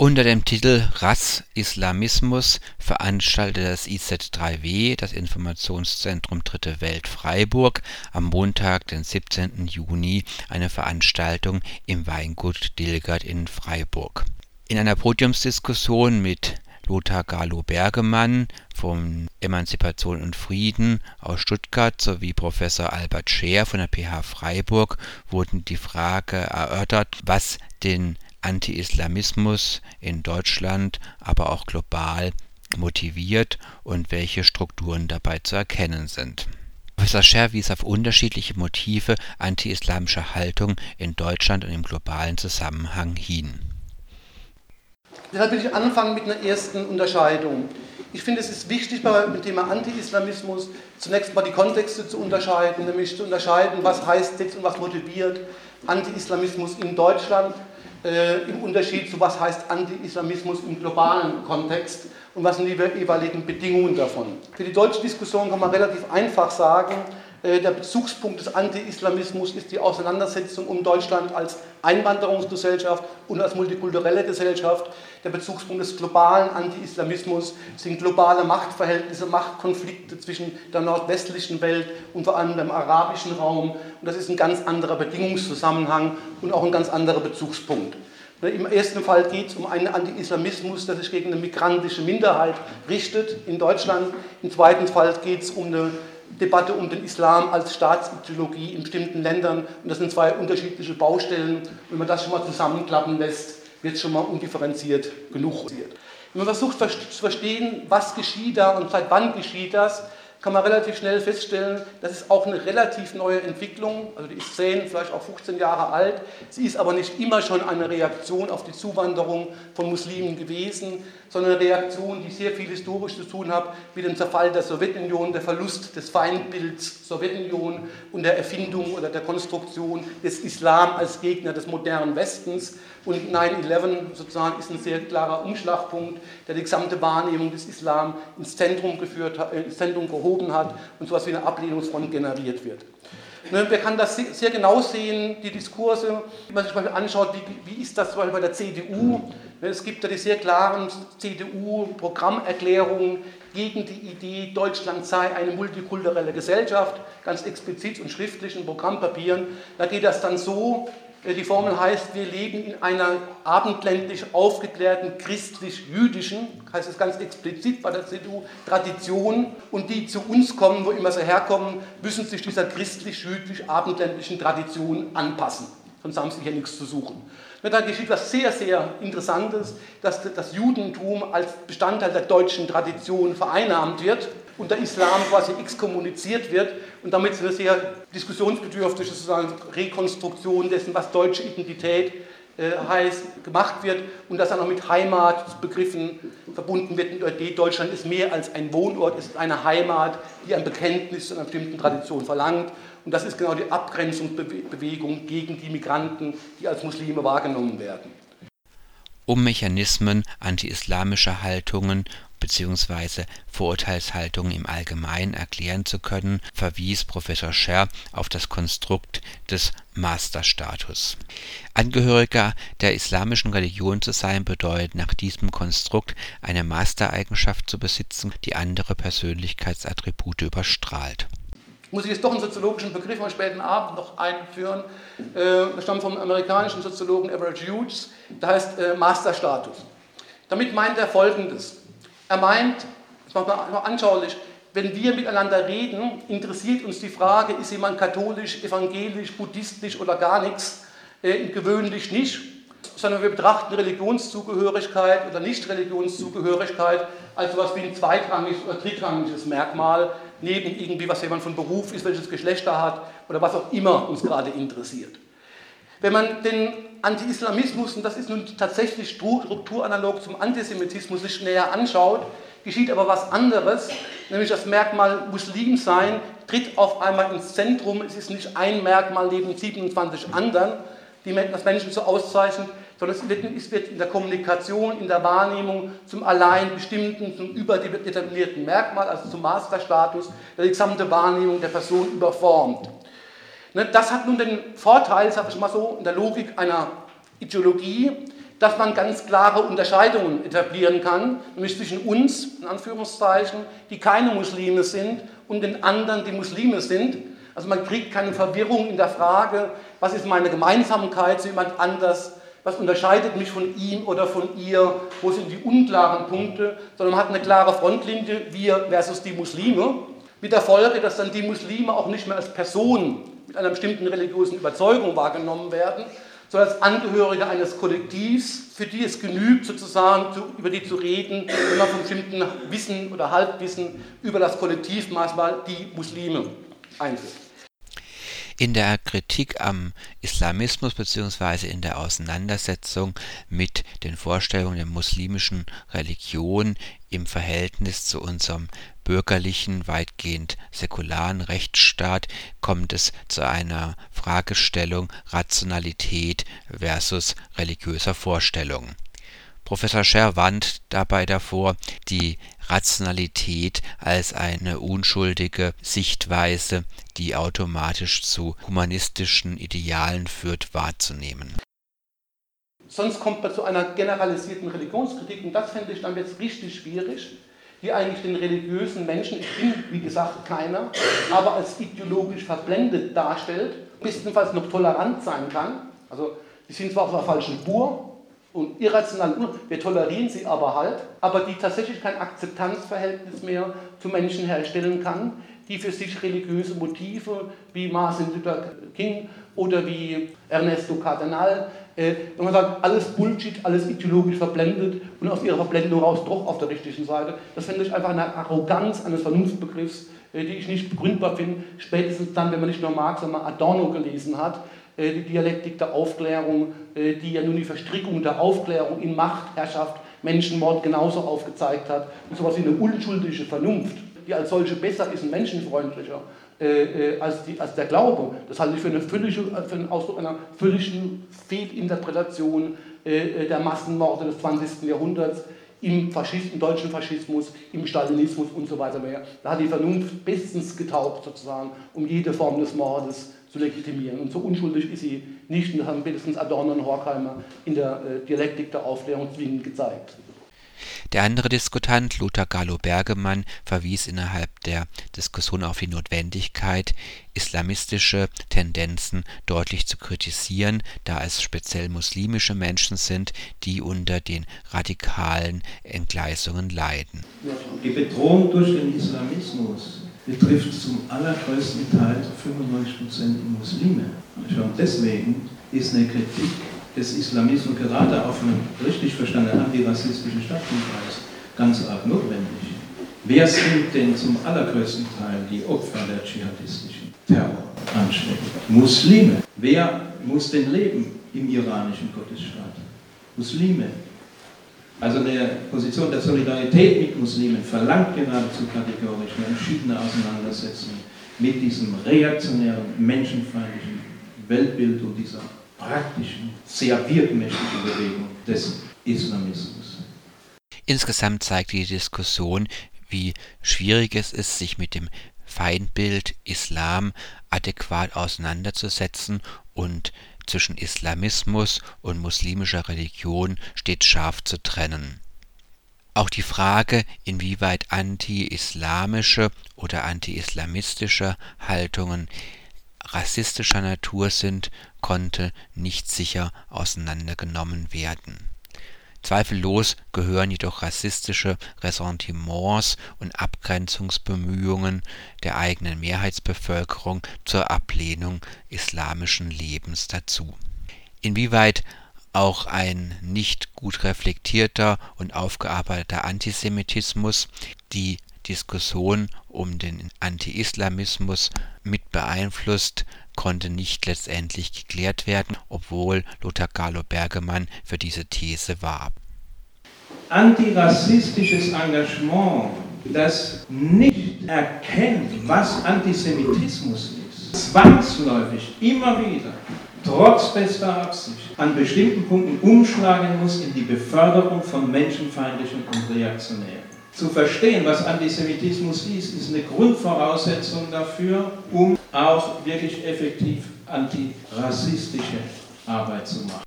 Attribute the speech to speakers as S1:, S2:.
S1: Unter dem Titel Rass-Islamismus veranstaltete das IZ3W, das Informationszentrum Dritte Welt Freiburg, am Montag, den 17. Juni eine Veranstaltung im Weingut Dilgert in Freiburg. In einer Podiumsdiskussion mit Lothar Galo-Bergemann von Emanzipation und Frieden aus Stuttgart sowie Professor Albert Scheer von der PH Freiburg wurden die Frage erörtert, was den Anti-Islamismus in Deutschland, aber auch global motiviert und welche Strukturen dabei zu erkennen sind. Professor Scher wies auf unterschiedliche Motive anti-islamischer Haltung in Deutschland und im globalen Zusammenhang hin.
S2: Deshalb will ich anfangen mit einer ersten Unterscheidung. Ich finde, es ist wichtig beim Thema Anti-Islamismus zunächst mal die Kontexte zu unterscheiden, nämlich zu unterscheiden, was heißt jetzt und was motiviert Anti-Islamismus in Deutschland äh, im Unterschied zu was heißt Anti-Islamismus im globalen Kontext und was sind die jeweiligen Bedingungen davon. Für die deutsche Diskussion kann man relativ einfach sagen, äh, der Bezugspunkt des Anti-Islamismus ist die Auseinandersetzung um Deutschland als Einwanderungsgesellschaft und als multikulturelle Gesellschaft. Der Bezugspunkt des globalen Anti-Islamismus sind globale Machtverhältnisse, Machtkonflikte zwischen der nordwestlichen Welt und vor allem dem arabischen Raum. Und das ist ein ganz anderer Bedingungszusammenhang und auch ein ganz anderer Bezugspunkt. Im ersten Fall geht es um einen Anti-Islamismus, der sich gegen eine migrantische Minderheit richtet in Deutschland. Im zweiten Fall geht es um eine Debatte um den Islam als Staatsideologie in bestimmten Ländern. Und das sind zwei unterschiedliche Baustellen. Wenn man das schon mal zusammenklappen lässt, wird schon mal undifferenziert genug. Wenn man versucht zu verstehen, was geschieht da und seit wann geschieht das, kann man relativ schnell feststellen, das ist auch eine relativ neue Entwicklung. Also die ist 10, vielleicht auch 15 Jahre alt. Sie ist aber nicht immer schon eine Reaktion auf die Zuwanderung von Muslimen gewesen, sondern eine Reaktion, die sehr viel historisch zu tun hat mit dem Zerfall der Sowjetunion, der Verlust des Feindbilds Sowjetunion und der Erfindung oder der Konstruktion des Islam als Gegner des modernen Westens. Und 9-11 sozusagen ist ein sehr klarer Umschlagpunkt, der die gesamte Wahrnehmung des Islam ins Zentrum, geführt, äh, ins Zentrum gehoben hat und so etwas wie eine Ablehnungsfront generiert wird. Ne, man kann das sehr genau sehen, die Diskurse, wenn man sich mal anschaut, wie, wie ist das bei der CDU. Ne, es gibt ja die sehr klaren CDU-Programmerklärungen gegen die Idee, Deutschland sei eine multikulturelle Gesellschaft, ganz explizit und schriftlich in Programmpapieren. Da geht das dann so, die Formel heißt, wir leben in einer abendländlich aufgeklärten christlich-jüdischen, heißt es ganz explizit bei der CDU, Tradition und die zu uns kommen, wo immer sie herkommen, müssen sich dieser christlich-jüdisch-abendländlichen Tradition anpassen. Sonst haben sie hier nichts zu suchen. Da geschieht was sehr, sehr Interessantes, dass das Judentum als Bestandteil der deutschen Tradition vereinnahmt wird und der Islam quasi exkommuniziert wird und damit eine sehr diskussionsbedürftige sozusagen Rekonstruktion dessen, was deutsche Identität äh, heißt, gemacht wird und das dann auch mit Heimatbegriffen verbunden wird. Deutschland ist mehr als ein Wohnort, es ist eine Heimat, die ein Bekenntnis zu einer bestimmten Tradition verlangt. Und das ist genau die Abgrenzungsbewegung gegen die Migranten, die als Muslime wahrgenommen werden.
S1: Um Mechanismen anti-islamischer Haltungen bzw. Vorurteilshaltungen im Allgemeinen erklären zu können, verwies Professor Scher auf das Konstrukt des Masterstatus. Angehöriger der islamischen Religion zu sein bedeutet nach diesem Konstrukt eine Mastereigenschaft zu besitzen, die andere Persönlichkeitsattribute überstrahlt.
S2: Muss ich jetzt doch einen soziologischen Begriff am späten Abend noch einführen. Äh, das stammt vom amerikanischen Soziologen Everett Hughes. Der heißt äh, Masterstatus. Damit meint er Folgendes. Er meint, das macht man anschaulich, wenn wir miteinander reden, interessiert uns die Frage, ist jemand katholisch, evangelisch, buddhistisch oder gar nichts, äh, gewöhnlich nicht, sondern wir betrachten Religionszugehörigkeit oder Nicht-Religionszugehörigkeit als etwas wie ein zweitrangiges oder drittrangiges Merkmal, neben irgendwie, was jemand von Beruf ist, welches Geschlecht er hat oder was auch immer uns gerade interessiert. Wenn man den Anti-Islamismus, und das ist nun tatsächlich strukturanalog zum Antisemitismus, sich näher anschaut, geschieht aber was anderes, nämlich das Merkmal Muslimsein tritt auf einmal ins Zentrum. Es ist nicht ein Merkmal neben 27 anderen, die das Menschen so auszeichnen, sondern es wird, in der Kommunikation, in der Wahrnehmung zum allein bestimmten, zum überdeterminierten Merkmal, also zum Masterstatus, der gesamte Wahrnehmung der Person überformt. Ne, das hat nun den Vorteil, sage ich mal so, in der Logik einer Ideologie, dass man ganz klare Unterscheidungen etablieren kann, nämlich zwischen uns, in Anführungszeichen, die keine Muslime sind, und den anderen, die Muslime sind. Also man kriegt keine Verwirrung in der Frage, was ist meine Gemeinsamkeit zu jemand anders, was unterscheidet mich von ihm oder von ihr, wo sind die unklaren Punkte, sondern man hat eine klare Frontlinie, wir versus die Muslime, mit der Folge, dass dann die Muslime auch nicht mehr als Person mit einer bestimmten religiösen Überzeugung wahrgenommen werden, sondern als Angehörige eines Kollektivs, für die es genügt, sozusagen zu, über die zu reden, wenn man von bestimmten Wissen oder Halbwissen über das Kollektiv manchmal die Muslime einführt.
S1: In der Kritik am Islamismus bzw. in der Auseinandersetzung mit den Vorstellungen der muslimischen Religion im Verhältnis zu unserem bürgerlichen, weitgehend säkularen Rechtsstaat kommt es zu einer Fragestellung Rationalität versus religiöser Vorstellung. Professor Scher warnt dabei davor, die Rationalität als eine unschuldige Sichtweise, die automatisch zu humanistischen Idealen führt, wahrzunehmen.
S2: Sonst kommt man zu einer generalisierten Religionskritik und das fände ich dann jetzt richtig schwierig, die eigentlich den religiösen Menschen, ich bin wie gesagt keiner, aber als ideologisch verblendet darstellt, bestenfalls noch tolerant sein kann. Also die sind zwar auf der falschen Spur und irrational, wir tolerieren sie aber halt, aber die tatsächlich kein Akzeptanzverhältnis mehr zu Menschen herstellen kann, die für sich religiöse Motive wie Martin Luther King oder wie Ernesto Cardenal, äh, wenn man sagt, alles Bullshit, alles ideologisch verblendet und aus ihrer Verblendung raus doch auf der richtigen Seite, das finde ich einfach eine Arroganz eines Vernunftbegriffs, äh, die ich nicht begründbar finde, spätestens dann, wenn man nicht nur Marx, sondern Adorno gelesen hat, die Dialektik der Aufklärung, äh, die ja nun die Verstrickung der Aufklärung in Macht, Herrschaft, Menschenmord genauso aufgezeigt hat und sowas wie eine unschuldige Vernunft die als solche besser ist und menschenfreundlicher äh, äh, als, die, als der Glaube. Das halte ich für, eine völlige, für einen Ausdruck einer völligen Fehlinterpretation äh, der Massenmorde des 20. Jahrhunderts im, Faschist, im deutschen Faschismus, im Stalinismus und so weiter mehr. Da hat die Vernunft bestens getaugt, sozusagen, um jede Form des Mordes zu legitimieren. Und so unschuldig ist sie nicht, und das haben spätestens Adorno und Horkheimer in der äh, Dialektik der Aufklärung zwingend gezeigt.
S1: Der andere Diskutant, Lothar Gallo-Bergemann, verwies innerhalb der Diskussion auf die Notwendigkeit, islamistische Tendenzen deutlich zu kritisieren, da es speziell muslimische Menschen sind, die unter den radikalen Entgleisungen leiden.
S3: Die Bedrohung durch den Islamismus betrifft zum allergrößten Teil 95% Muslime. Schon deswegen ist eine Kritik des Islamismus gerade auf einem richtig verstandenen antirassistischen Stadtkreis ganz arg notwendig. Wer sind denn zum allergrößten Teil die Opfer der dschihadistischen Terroranschläge? Muslime. Wer muss denn leben im iranischen Gottesstaat? Muslime. Also eine Position der Solidarität mit Muslimen verlangt geradezu kategorisch eine entschiedene Auseinandersetzung mit diesem reaktionären, menschenfeindlichen Weltbild und dieser praktischen, sehr wirkmächtigen Bewegung des Islamismus.
S1: Insgesamt zeigt die Diskussion, wie schwierig es ist, sich mit dem Feindbild Islam adäquat auseinanderzusetzen und zwischen Islamismus und muslimischer Religion stets scharf zu trennen. Auch die Frage, inwieweit anti-islamische oder anti-islamistische Haltungen rassistischer Natur sind, konnte nicht sicher auseinandergenommen werden. Zweifellos gehören jedoch rassistische Ressentiments und Abgrenzungsbemühungen der eigenen Mehrheitsbevölkerung zur Ablehnung islamischen Lebens dazu. Inwieweit auch ein nicht gut reflektierter und aufgearbeiteter Antisemitismus die Diskussion um den Anti-Islamismus mit beeinflusst, konnte nicht letztendlich geklärt werden, obwohl Lothar Carlo Bergemann für diese These warb.
S3: Antirassistisches Engagement, das nicht erkennt, was Antisemitismus ist, zwangsläufig immer wieder, trotz bester Absicht, an bestimmten Punkten umschlagen muss in die Beförderung von menschenfeindlichen und reaktionären zu verstehen, was Antisemitismus ist, ist eine Grundvoraussetzung dafür, um auch wirklich effektiv antirassistische Arbeit zu machen.